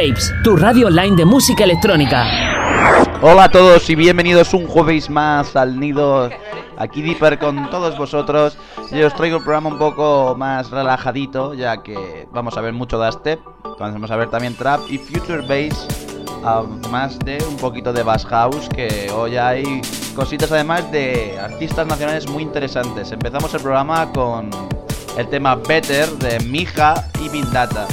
Waves, tu radio online de música electrónica. Hola a todos y bienvenidos un jueves más al nido aquí Dipper con todos vosotros. Yo os traigo el programa un poco más relajadito, ya que vamos a ver mucho dubstep, vamos a ver también trap y future bass, más de un poquito de bass house, que hoy hay cositas además de artistas nacionales muy interesantes. Empezamos el programa con el tema Better de Mija y Bindata.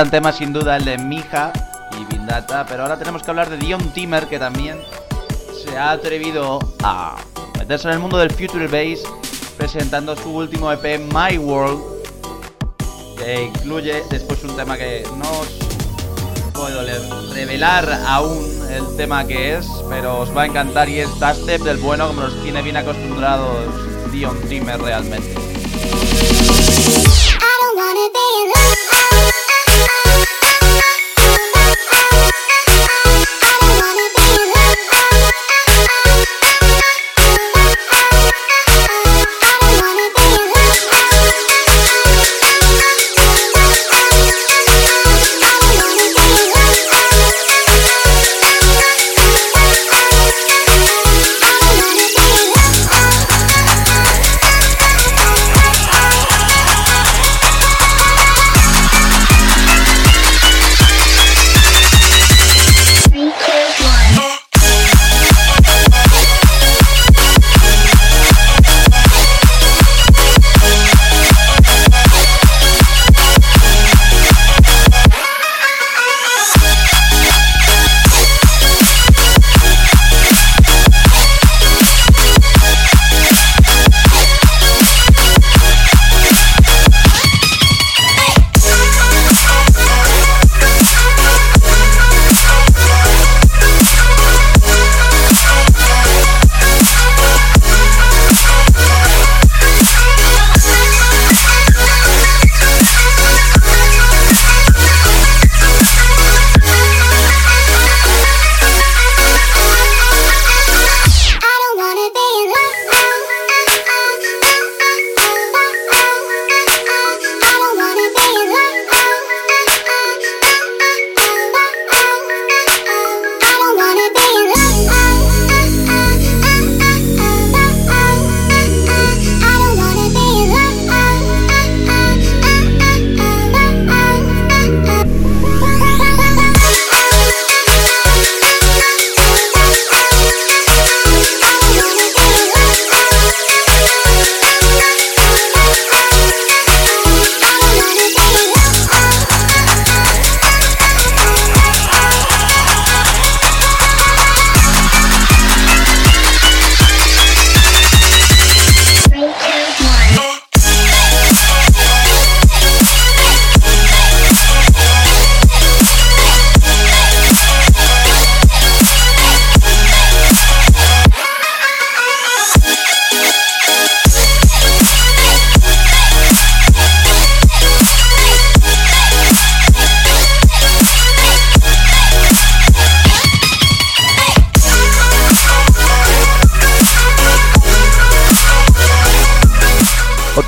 Gran tema sin duda el de Mija y Bindata, pero ahora tenemos que hablar de Dion Timmer que también se ha atrevido a meterse en el mundo del Future Bass presentando su último EP My World que incluye después un tema que no os puedo revelar aún el tema que es, pero os va a encantar y es Dubstep del bueno como nos tiene bien acostumbrados Dion Timmer realmente.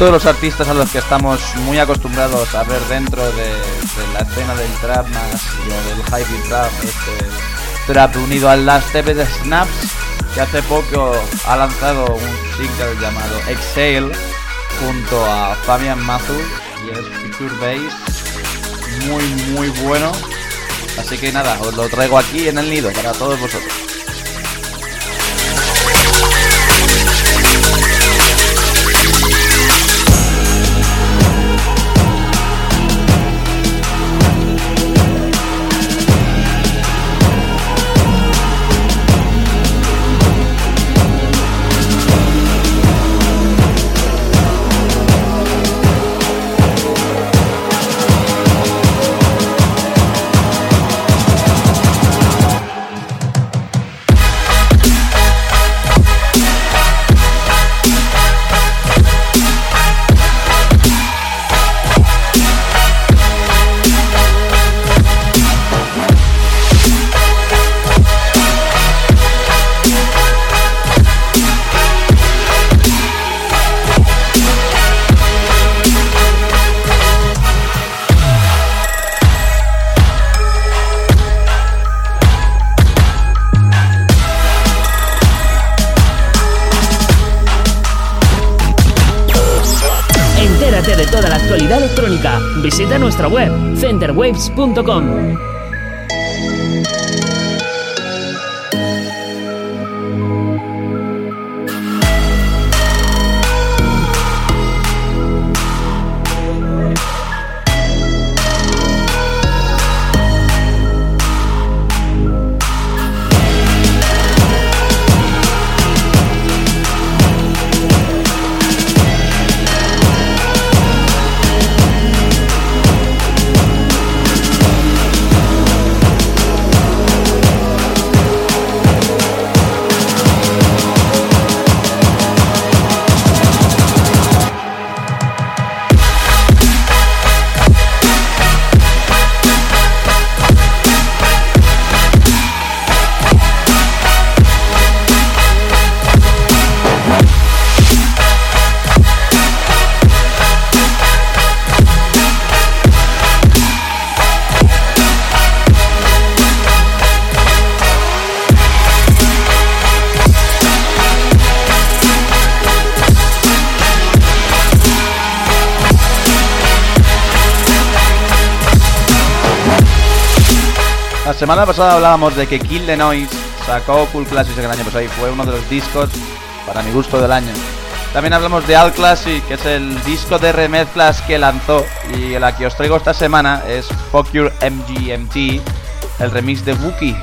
Todos los artistas a los que estamos muy acostumbrados a ver dentro de, la escena del trap más o del hype trap, este trap unido al Last EP de Snaps, que hace poco ha lanzado un single llamado Exhale junto a Fabian Mazu y es Future Bass, muy muy bueno. Así que nada, os lo traigo aquí en el nido para todos vosotros. Nuestra web centerwaves.com. semana pasada hablábamos de que Kill the Noise sacó Cool Classics el año pasado y fue uno de los discos para mi gusto del año. También hablamos de All Classic, que es el disco de remezclas que lanzó y la que os traigo esta semana es Fuck Your MGMT, el remix de Wookie.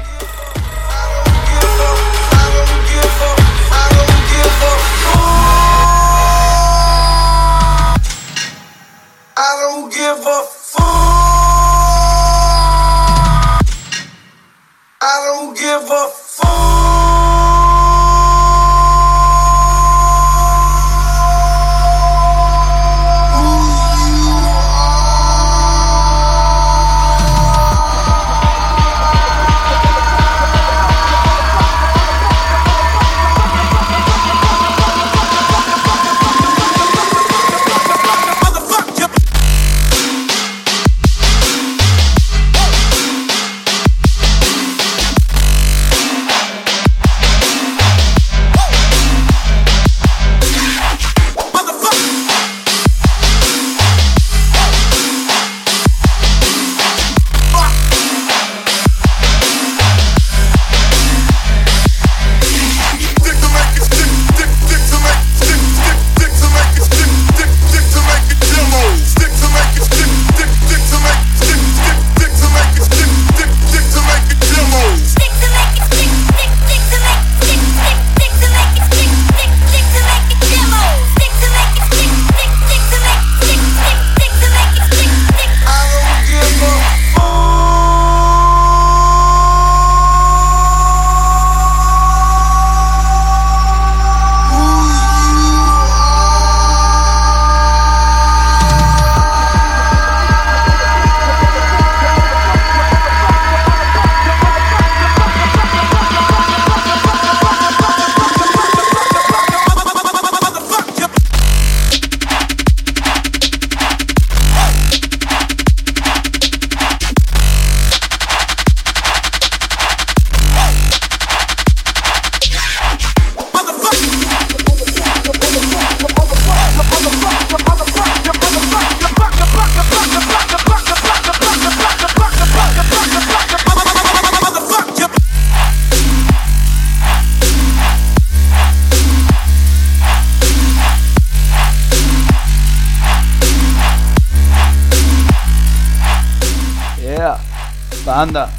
Panda.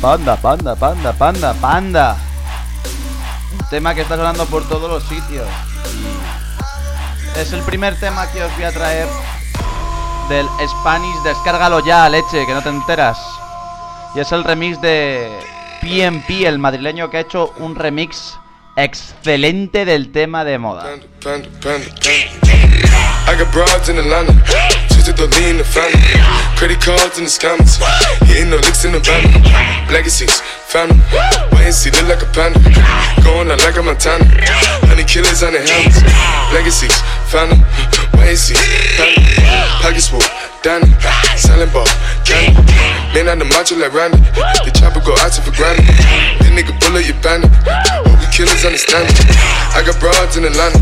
Panda, panda, panda, panda, panda. Un tema que está sonando por todos los sitios. Es el primer tema que os voy a traer del Spanish. Descárgalo ya, leche, que no te enteras. Y es el remix de PMP, el madrileño que ha hecho un remix excelente del tema de moda. In Atlanta, the lean the family. Credit cards in the scammers, hitting the licks in the van. Legacies, family, wait and see, look like a panda. Going out like a Montana, honey killers on the helmets. Legacies, family, wait and see, family. Pockets full, Danny, selling ball, candy. Man on the macho like Randy, the chopper go out to for granted. This nigga bullet your bandit, hope the killers understand it. I got broads in Atlanta,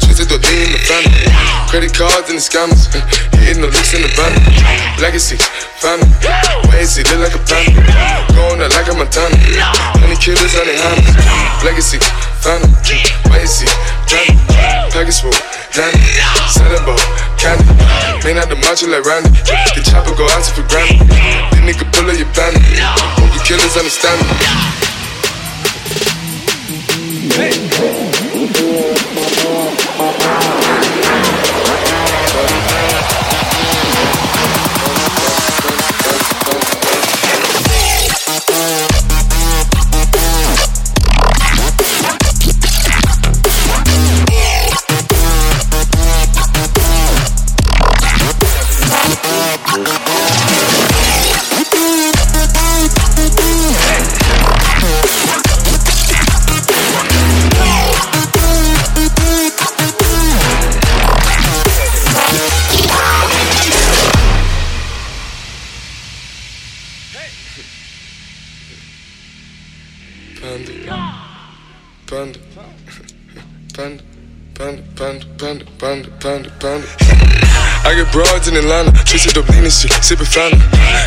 twisted the lean the family. Credit cards and the scammers, hitting the looks in the van. Legacy, family, why is he look like a panda? Going out like a Montana, honey killers on the hammers. Legacy, family, why is he family? Package full, Danny, ball, candy. Man out the macho like Randy, the chopper go out for granted. This nigga pull up your bandit, hope the killers understand me. broads and fountain.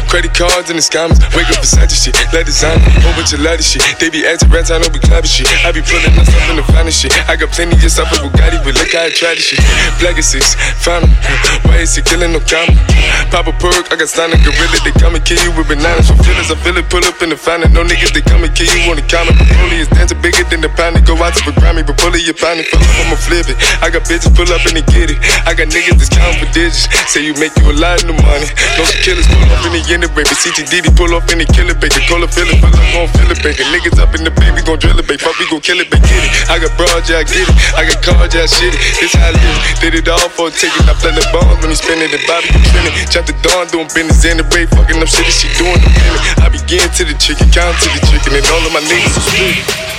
Credit cards and the scammers, wake up beside the shit, let designer, whole bunch of lattice shit. They be acting rats, I know we clapping shit. I be pulling up in the finest shit. I got plenty just stuff with Bugatti, but look how I try this shit. Black is six. Why is he killing no comma? Pop a perk, I got signed a gorilla, they come and kill you with bananas. For feelings, I feel it, pull up in the fountain. No niggas, they come and kill you on the counter. Broly is dancing bigger than the pound. Go out to the Grammy, but pull it, you pound it. Full up, I'ma flip it. I got bitches pull up and they get it. I got niggas that's counting for digits. Say you make you a lot of money. No killers pull up in the end baby. CTDD pull up in the killer baby. Call it, pull up, gon' feel it, baby. Niggas up in the baby, gon' drill it, baby. Fuck, we gon' kill it, baby. Get it. I got broad, yeah, I get it. I got cards, yeah, I shit it. This how I live. Did it all for a ticket. I play the bombs when he spinning the Bobby, I'm spinning. Chop the dawn, doing business in the break. Fucking up shit she doing. I begin to the chicken, count to the chicken, and all of my niggas are split.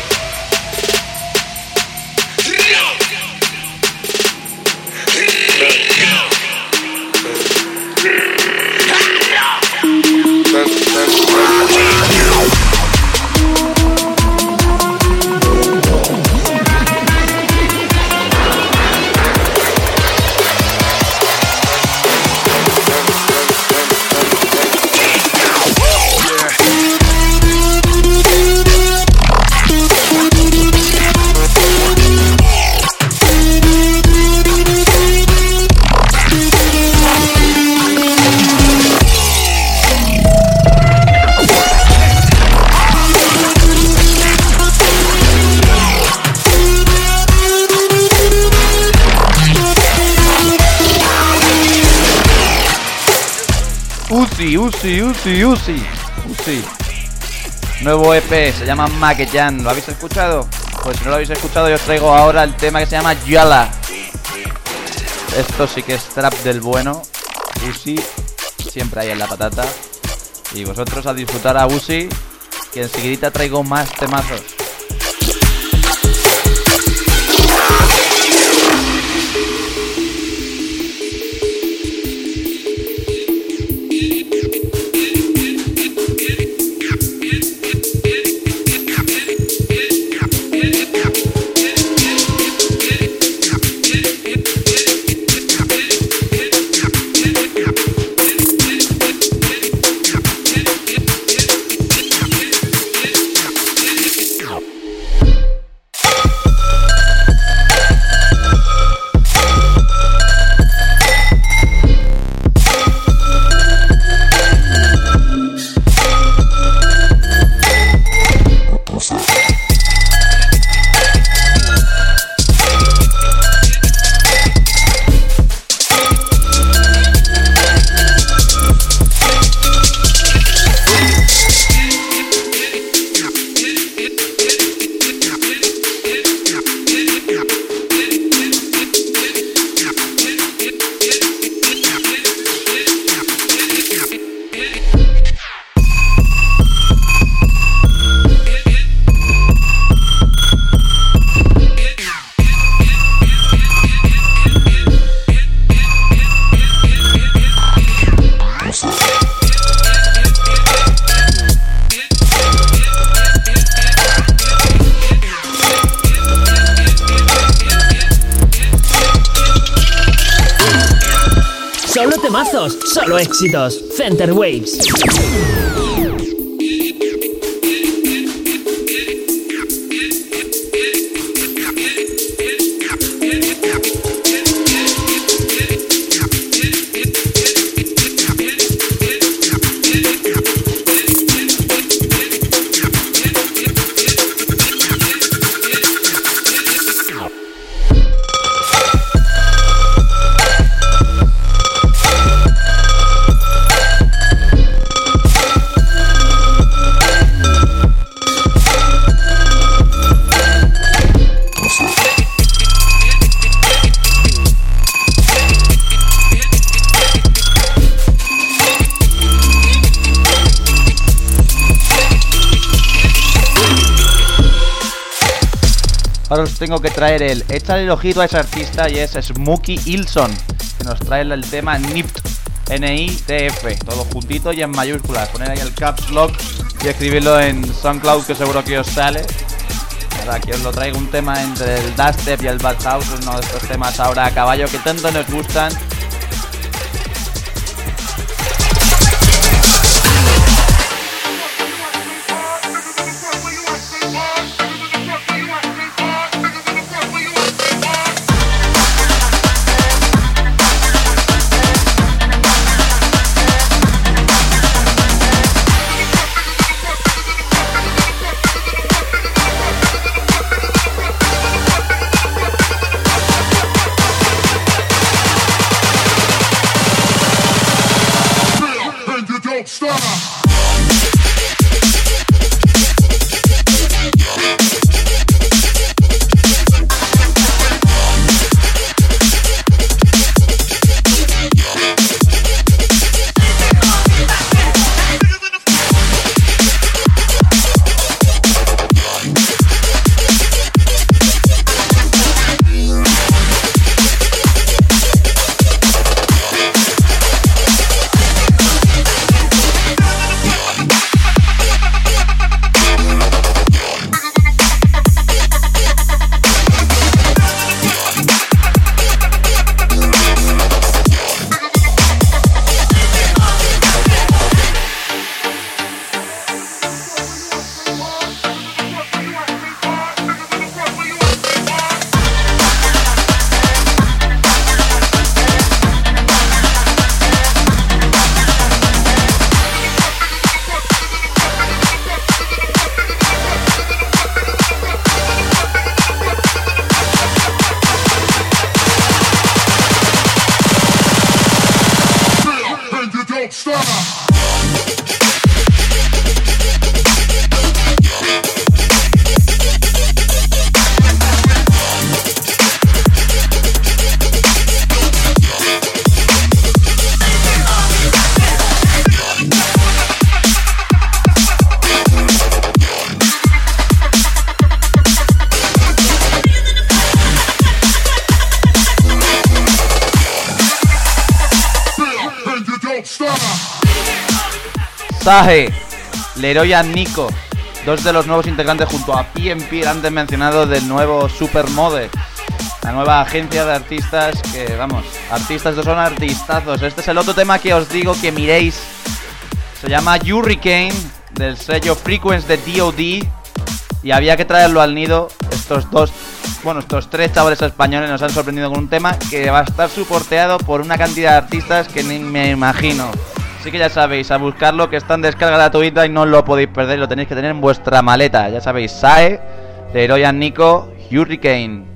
Uzi, Uzi, Uzi, Uzi. Nuevo EP, se llama Maqueyan. ¿Lo habéis escuchado? Pues si no lo habéis escuchado, yo os traigo ahora el tema que se llama Yala. Esto sí que es trap del bueno. Uzi, siempre ahí en la patata. Y vosotros a disfrutar a Uzi, que enseguida traigo más temazos. Éxitos. Center Waves. Tengo que traer el échale el ojito a ese artista y es Smokey Ilson, que nos trae el tema NIFT, N-I-T-F, todo juntito y en mayúsculas. Poner ahí el caps lock y escribirlo en SoundCloud que seguro que os sale. Ahora aquí os lo traigo un tema entre el dubstep y el bad house, uno de estos temas ahora a caballo que tanto nos gustan Leroy y Nico, dos de los nuevos integrantes junto a PMP, antes mencionado del nuevo Supermode, la nueva agencia de artistas que, vamos, artistas, estos son artistazos. Este es el otro tema que os digo que miréis. Se llama Hurricane, del sello Frequence de DOD. Y había que traerlo al nido. Estos dos, bueno, estos tres chavales españoles nos han sorprendido con un tema que va a estar soporteado por una cantidad de artistas que ni me imagino. Así que ya sabéis, a buscarlo que está en descarga gratuita y no lo podéis perder, lo tenéis que tener en vuestra maleta. Ya sabéis, SAE, de Heroian Nico, Hurricane.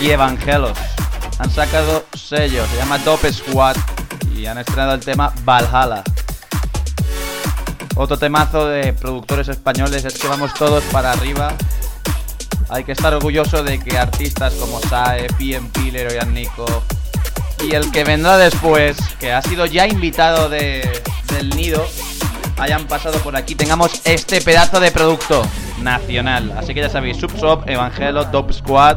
Y Evangelos. Han sacado sellos, se llama Dope Squad y han estrenado el tema Valhalla. Otro temazo de productores españoles es que vamos todos para arriba. Hay que estar orgulloso de que artistas como Sae, PMP, Leroy Nico y el que vendrá después, que ha sido ya invitado de, del nido, hayan pasado por aquí. Tengamos este pedazo de producto nacional. Así que ya sabéis, Subsop, Evangelo, Dope Squad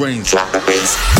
los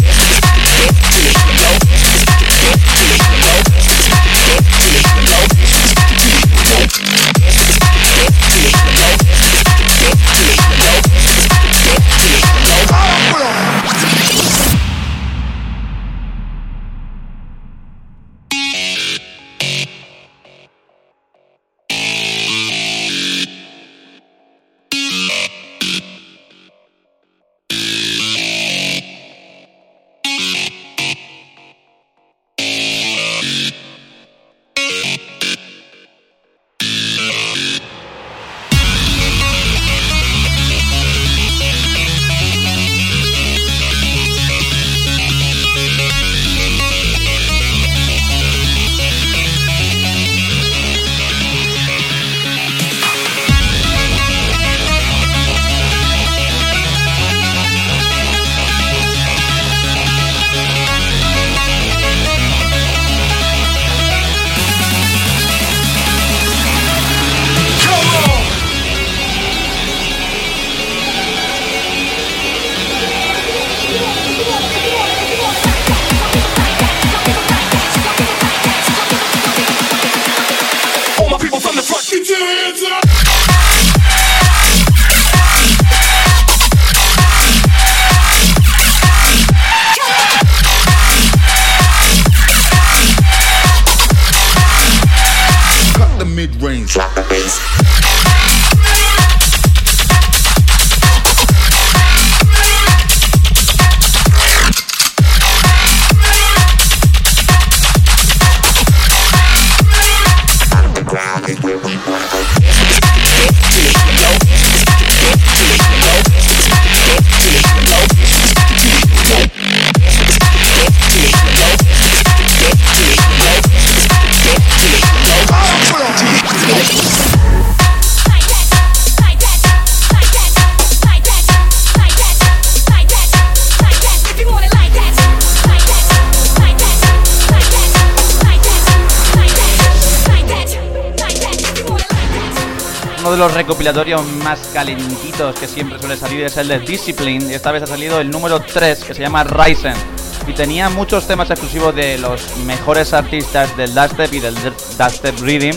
más calentitos que siempre suele salir es el de Discipline y esta vez ha salido el número 3 que se llama Ryzen y tenía muchos temas exclusivos de los mejores artistas del dubstep y del dubstep reading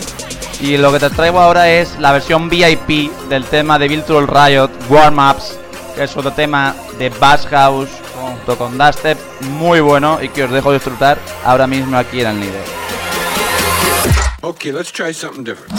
y lo que te traigo ahora es la versión VIP del tema de Virtual Riot Warm Ups que es otro tema de Bass House junto con dubstep muy bueno y que os dejo disfrutar ahora mismo aquí en el nivel. Okay, let's try something different.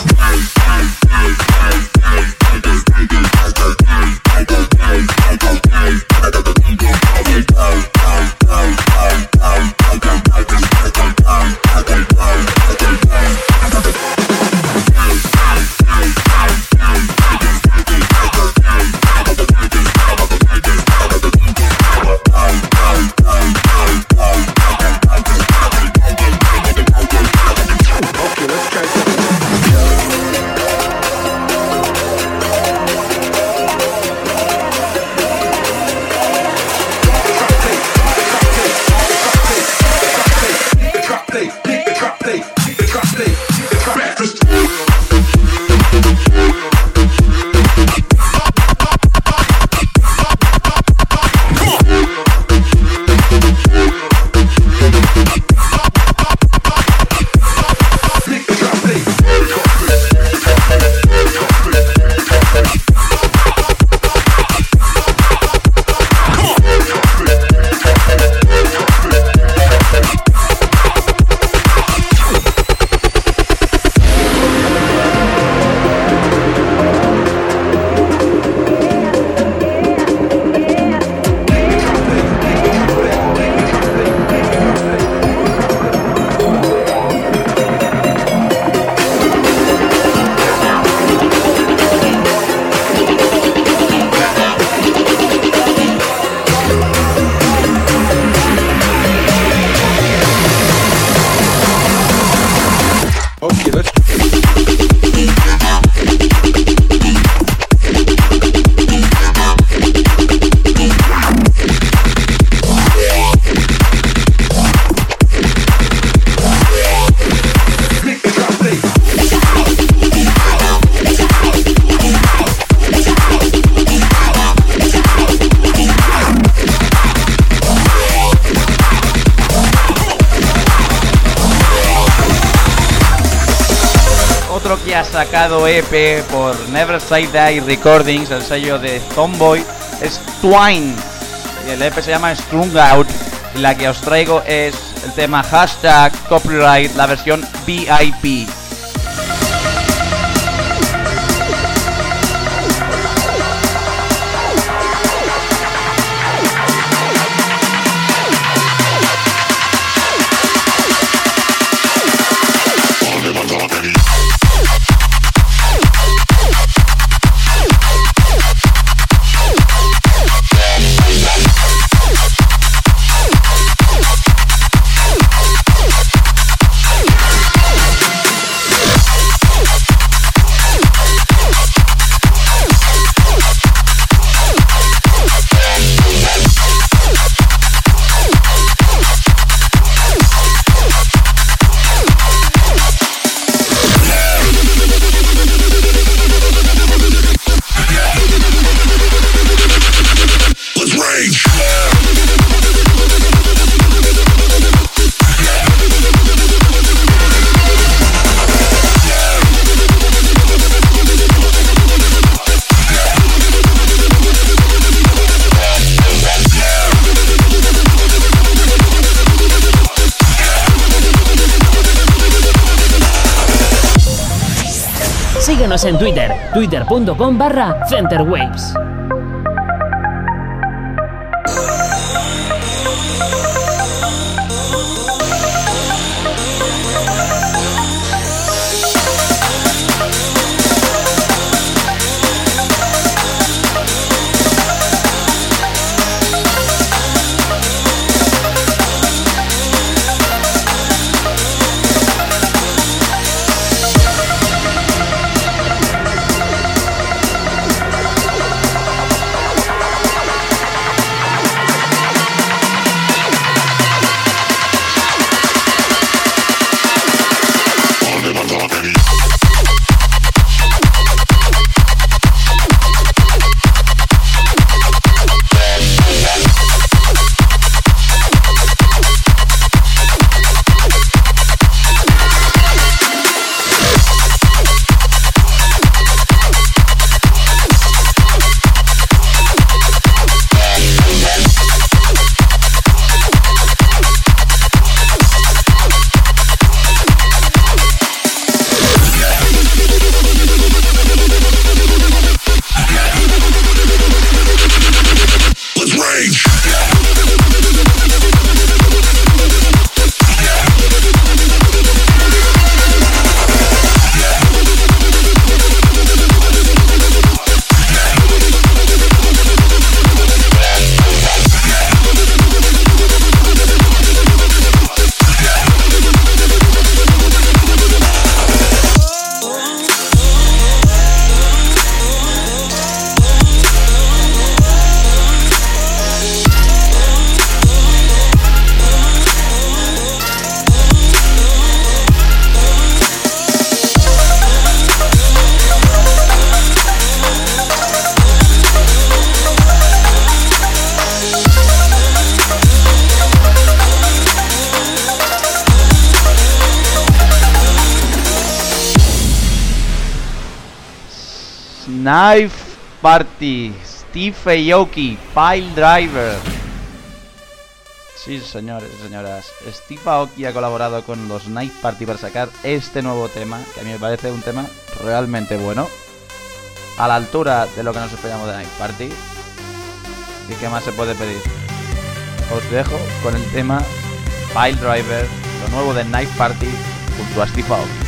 Sacado EP por Never Say Die Recordings, el sello de Tomboy, es Twine. El EP se llama Strung Out. Y la que os traigo es el tema hashtag copyright, la versión VIP. Síguenos en Twitter, twitter.com barra centerwaves. Party, Steve Aoki, Pile Driver. Sí, señores y señoras. Steve Aoki ha colaborado con los Knife Party para sacar este nuevo tema, que a mí me parece un tema realmente bueno. A la altura de lo que nos esperamos de Knife Party. ¿Y qué más se puede pedir? Os dejo con el tema Pile Driver, lo nuevo de Knife Party, junto a Steve Aoki.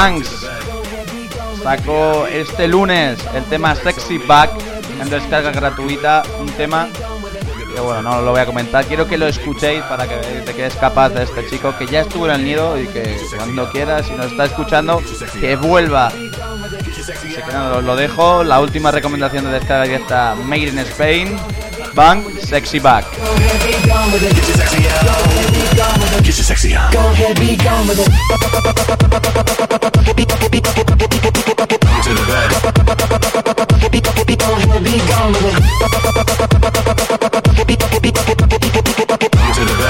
Banks. Sacó este lunes el tema Sexy Back en descarga gratuita, un tema que bueno, no lo voy a comentar, quiero que lo escuchéis para que veáis de qué es capaz de este chico que ya estuvo en el nido y que cuando quiera, si nos está escuchando, que vuelva. Así que lo dejo, la última recomendación de descarga directa Made in Spain, Bang Sexy Back. Get your sexy on. To the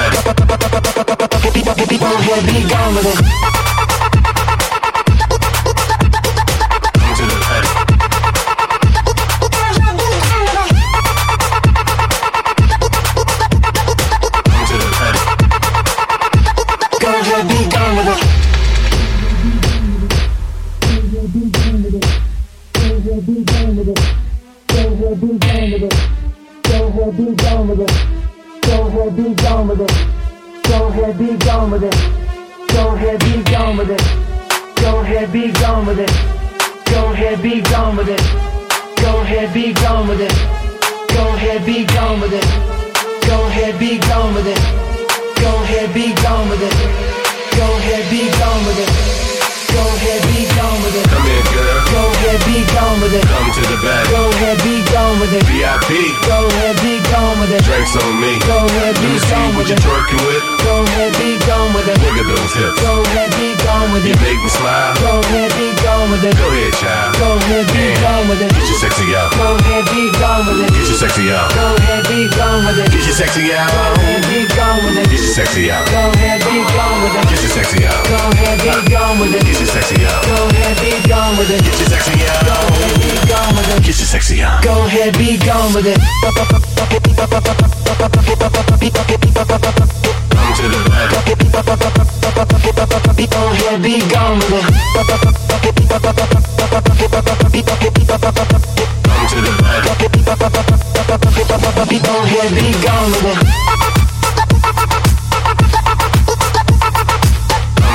gone with it. VIP. Go ahead, be gone with it. Drinks on me. Go ahead, be gone with you're it. twerking with. Go ahead, be gone with it. Look at those hips. Go ahead, be gone with it. You make me smile. Go ahead, be gone with it. Go ahead, child. Go ahead, be gone with it. Get your sexy out. Go ahead, be gone with it. Get your sexy out. Go ahead, be gone with it. Get your sexy Go out. ahead, be gone with it. Get your sexy out. Go ahead, be gone with it. Get your sexy out. Go ahead, be gone with it. Get your sexy out. Go ahead, be gone with it. Get your sexy out. Go ahead, be gone with it. Get your sexy out. Go ahead, be gone with it. Come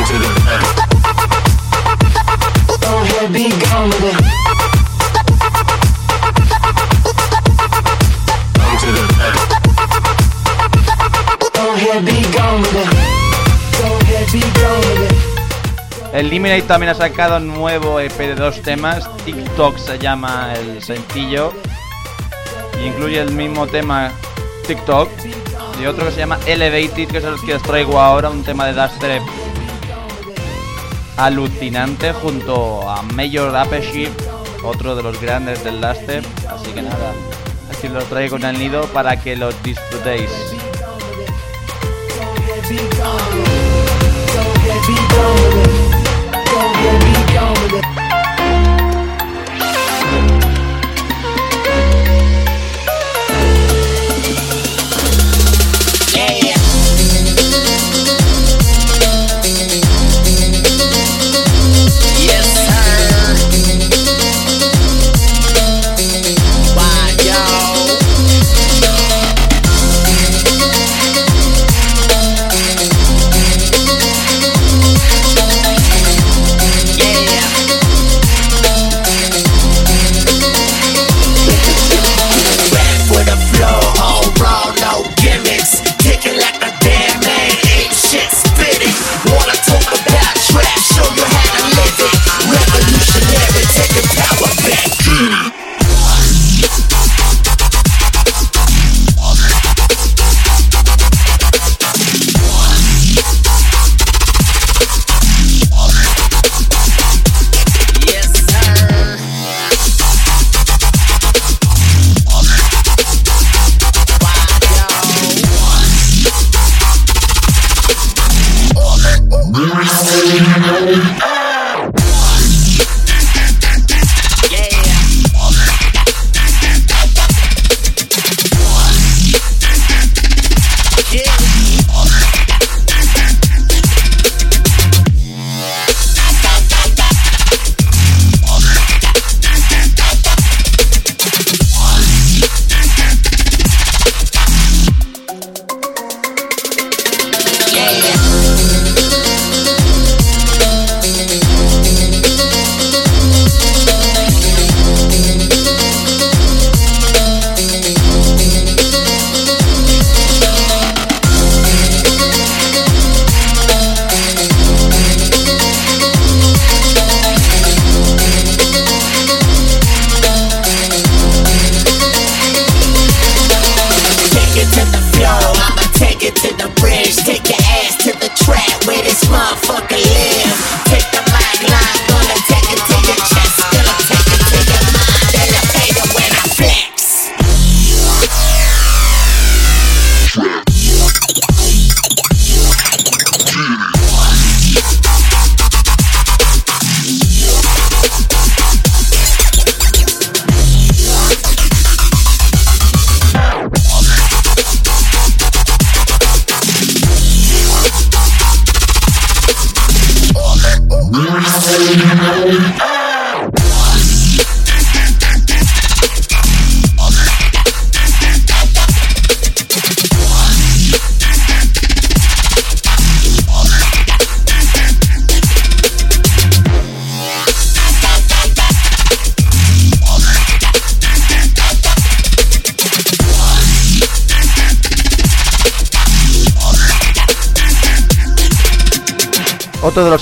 to the back. Go ahead, be gone with it. Eliminate también ha sacado un nuevo EP de dos temas. TikTok se llama el sencillo. Y incluye el mismo tema TikTok. Y otro que se llama Elevated, que es el que os traigo ahora. Un tema de Dubstep alucinante junto a Major Appeship, otro de los grandes del Dubstep. Así que nada, aquí los traigo en el nido para que los disfrutéis. Go ahead, be gone with it. Go ahead, be gone with it.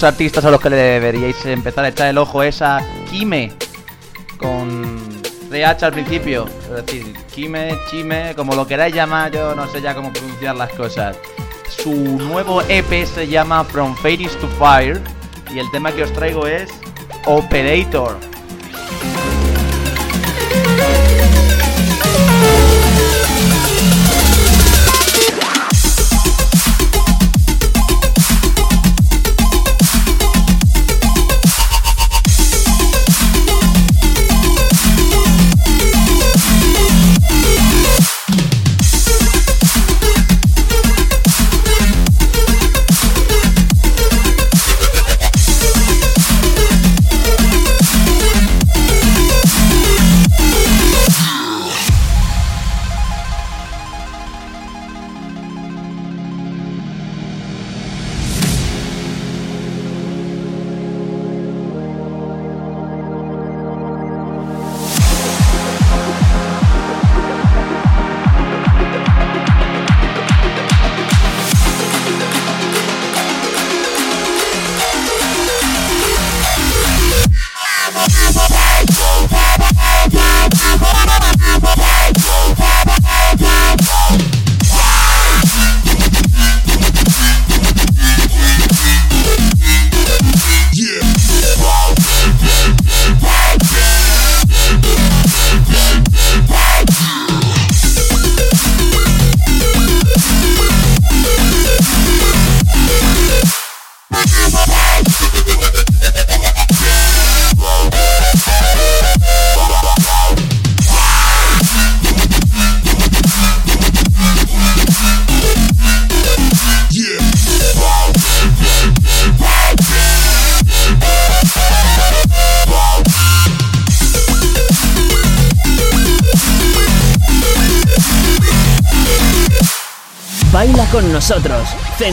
Artistas a los que le deberíais empezar a echar el ojo es a Kime, con CH al principio. Es decir, Kime, Chime, como lo queráis llamar, yo no sé ya cómo pronunciar las cosas. Su nuevo EP se llama From Fairies to Fire y el tema que os traigo es Operator.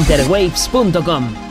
Centerwaves.com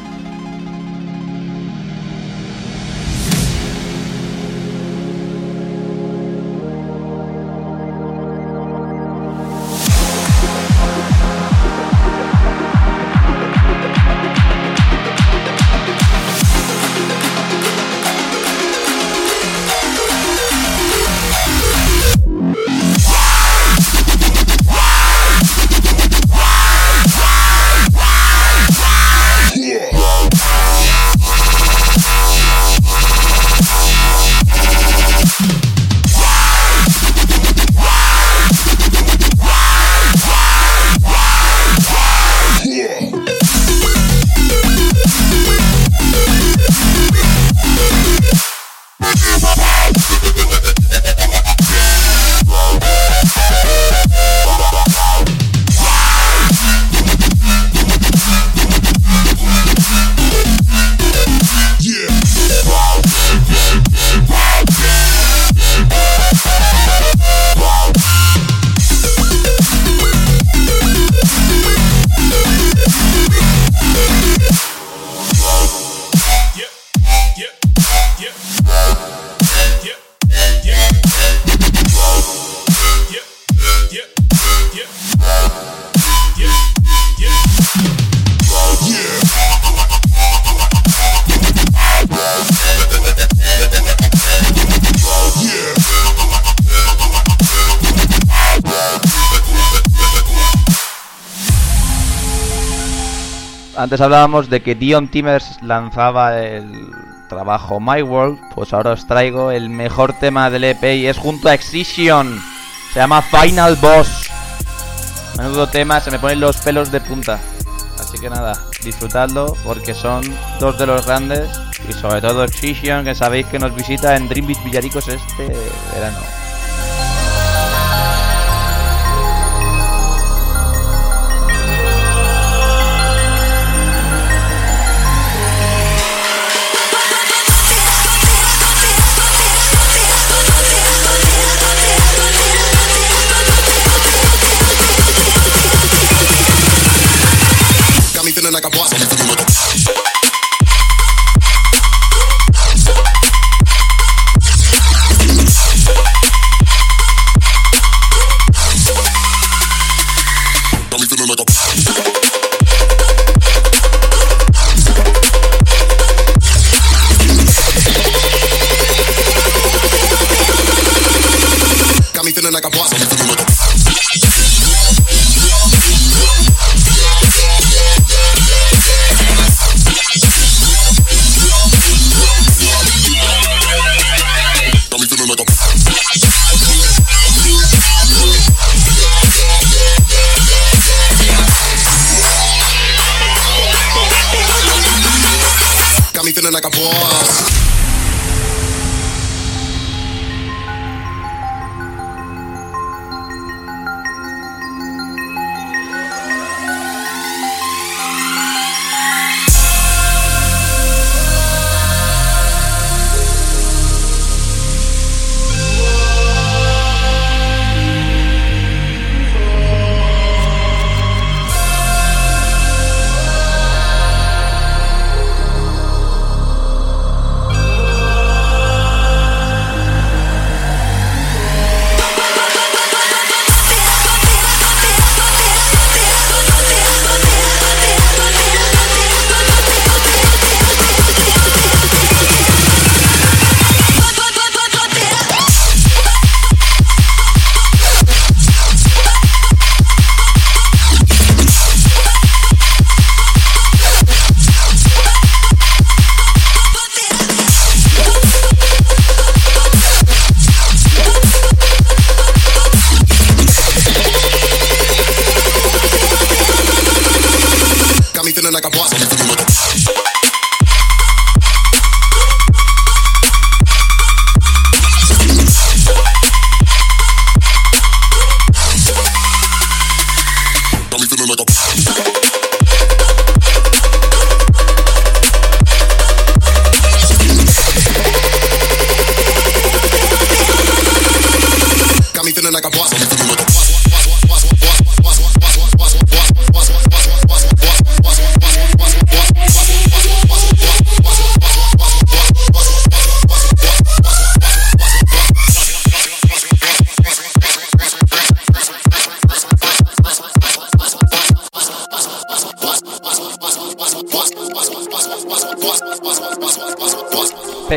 Antes hablábamos de que Dion Timmers lanzaba el trabajo My World, pues ahora os traigo el mejor tema del EP y es junto a Excision. Se llama Final Boss. Menudo tema, se me ponen los pelos de punta. Así que nada, disfrutadlo porque son dos de los grandes y sobre todo Excision que sabéis que nos visita en Dream Beach Villaricos este verano.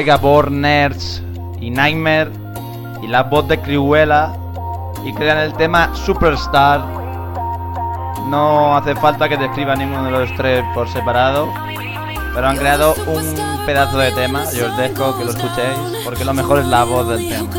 Vega, Nerds y Nightmare y la voz de Criuela y crean el tema Superstar. No hace falta que describa ninguno de los tres por separado, pero han creado un pedazo de tema y os dejo que lo escuchéis porque lo mejor es la voz del tema.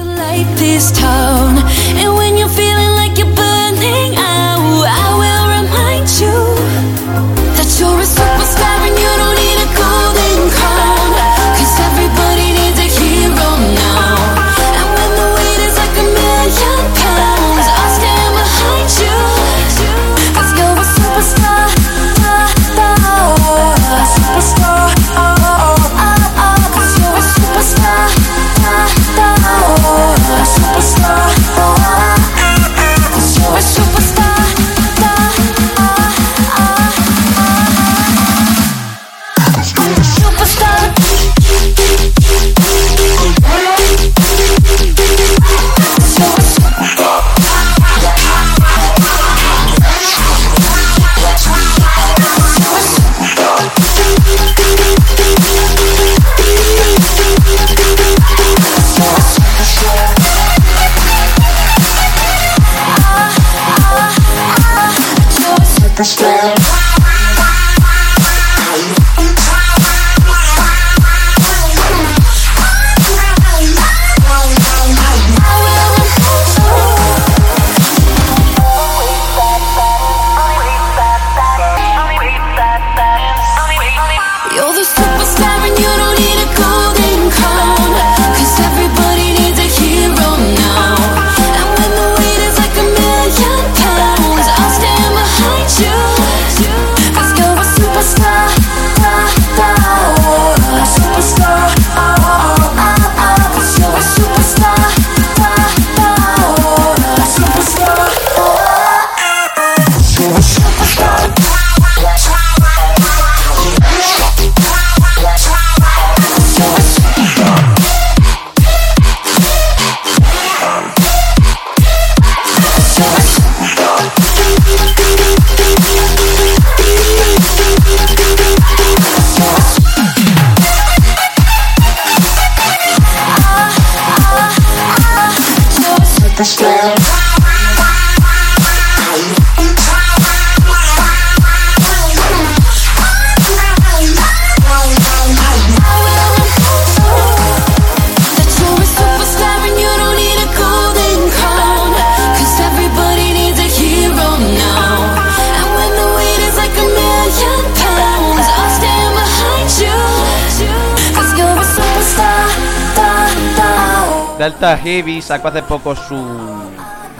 Heavy sacó hace poco su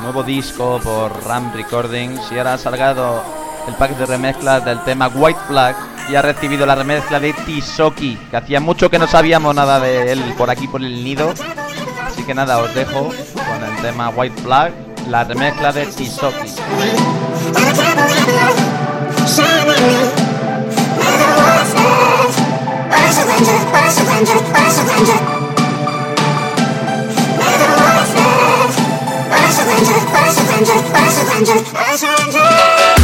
nuevo disco por Ram Recordings y ahora ha salgado el pack de remezclas del tema White Flag y ha recibido la remezcla de Tisoki, que hacía mucho que no sabíamos nada de él por aquí por el nido. Así que nada, os dejo con el tema White Flag, la remezcla de Tisoki. surrender, 是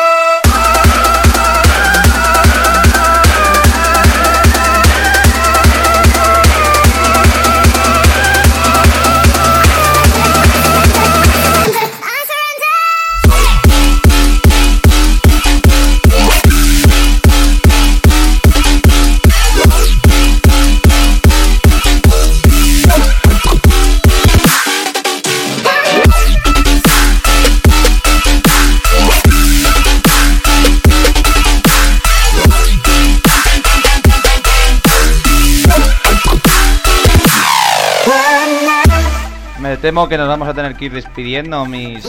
temo que nos vamos a tener que ir despidiendo, mis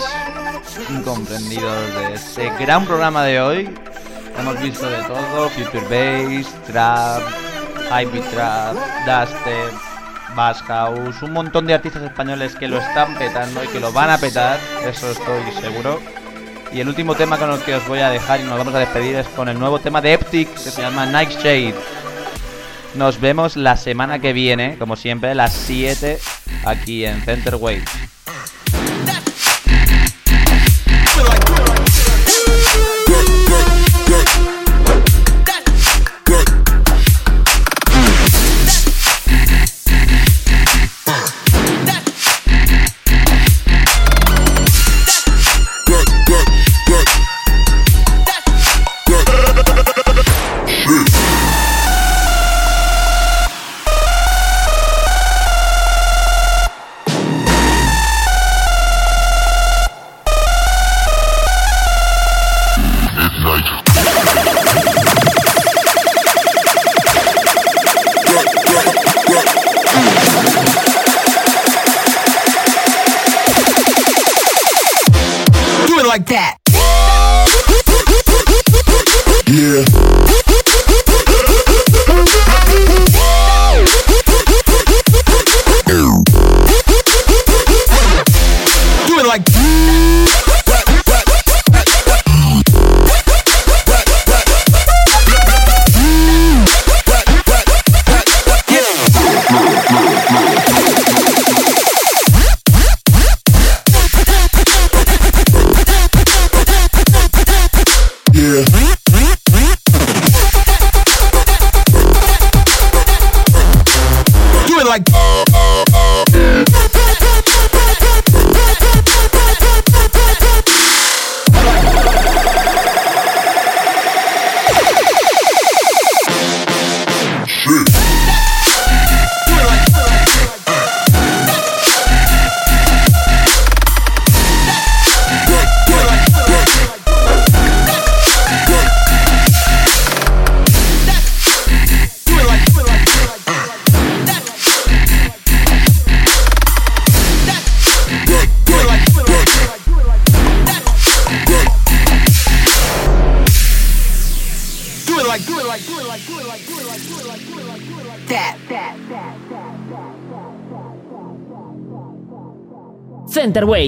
incomprendidos de este gran programa de hoy. Hemos visto de todo, Future Bass, Trap, Hype Trap, Dubstep, Bass House, un montón de artistas españoles que lo están petando y que lo van a petar, eso estoy seguro. Y el último tema con el que os voy a dejar y nos vamos a despedir es con el nuevo tema de Eptic que se llama Nightshade. Nos vemos la semana que viene, como siempre, a las 7 aquí en Center Wave.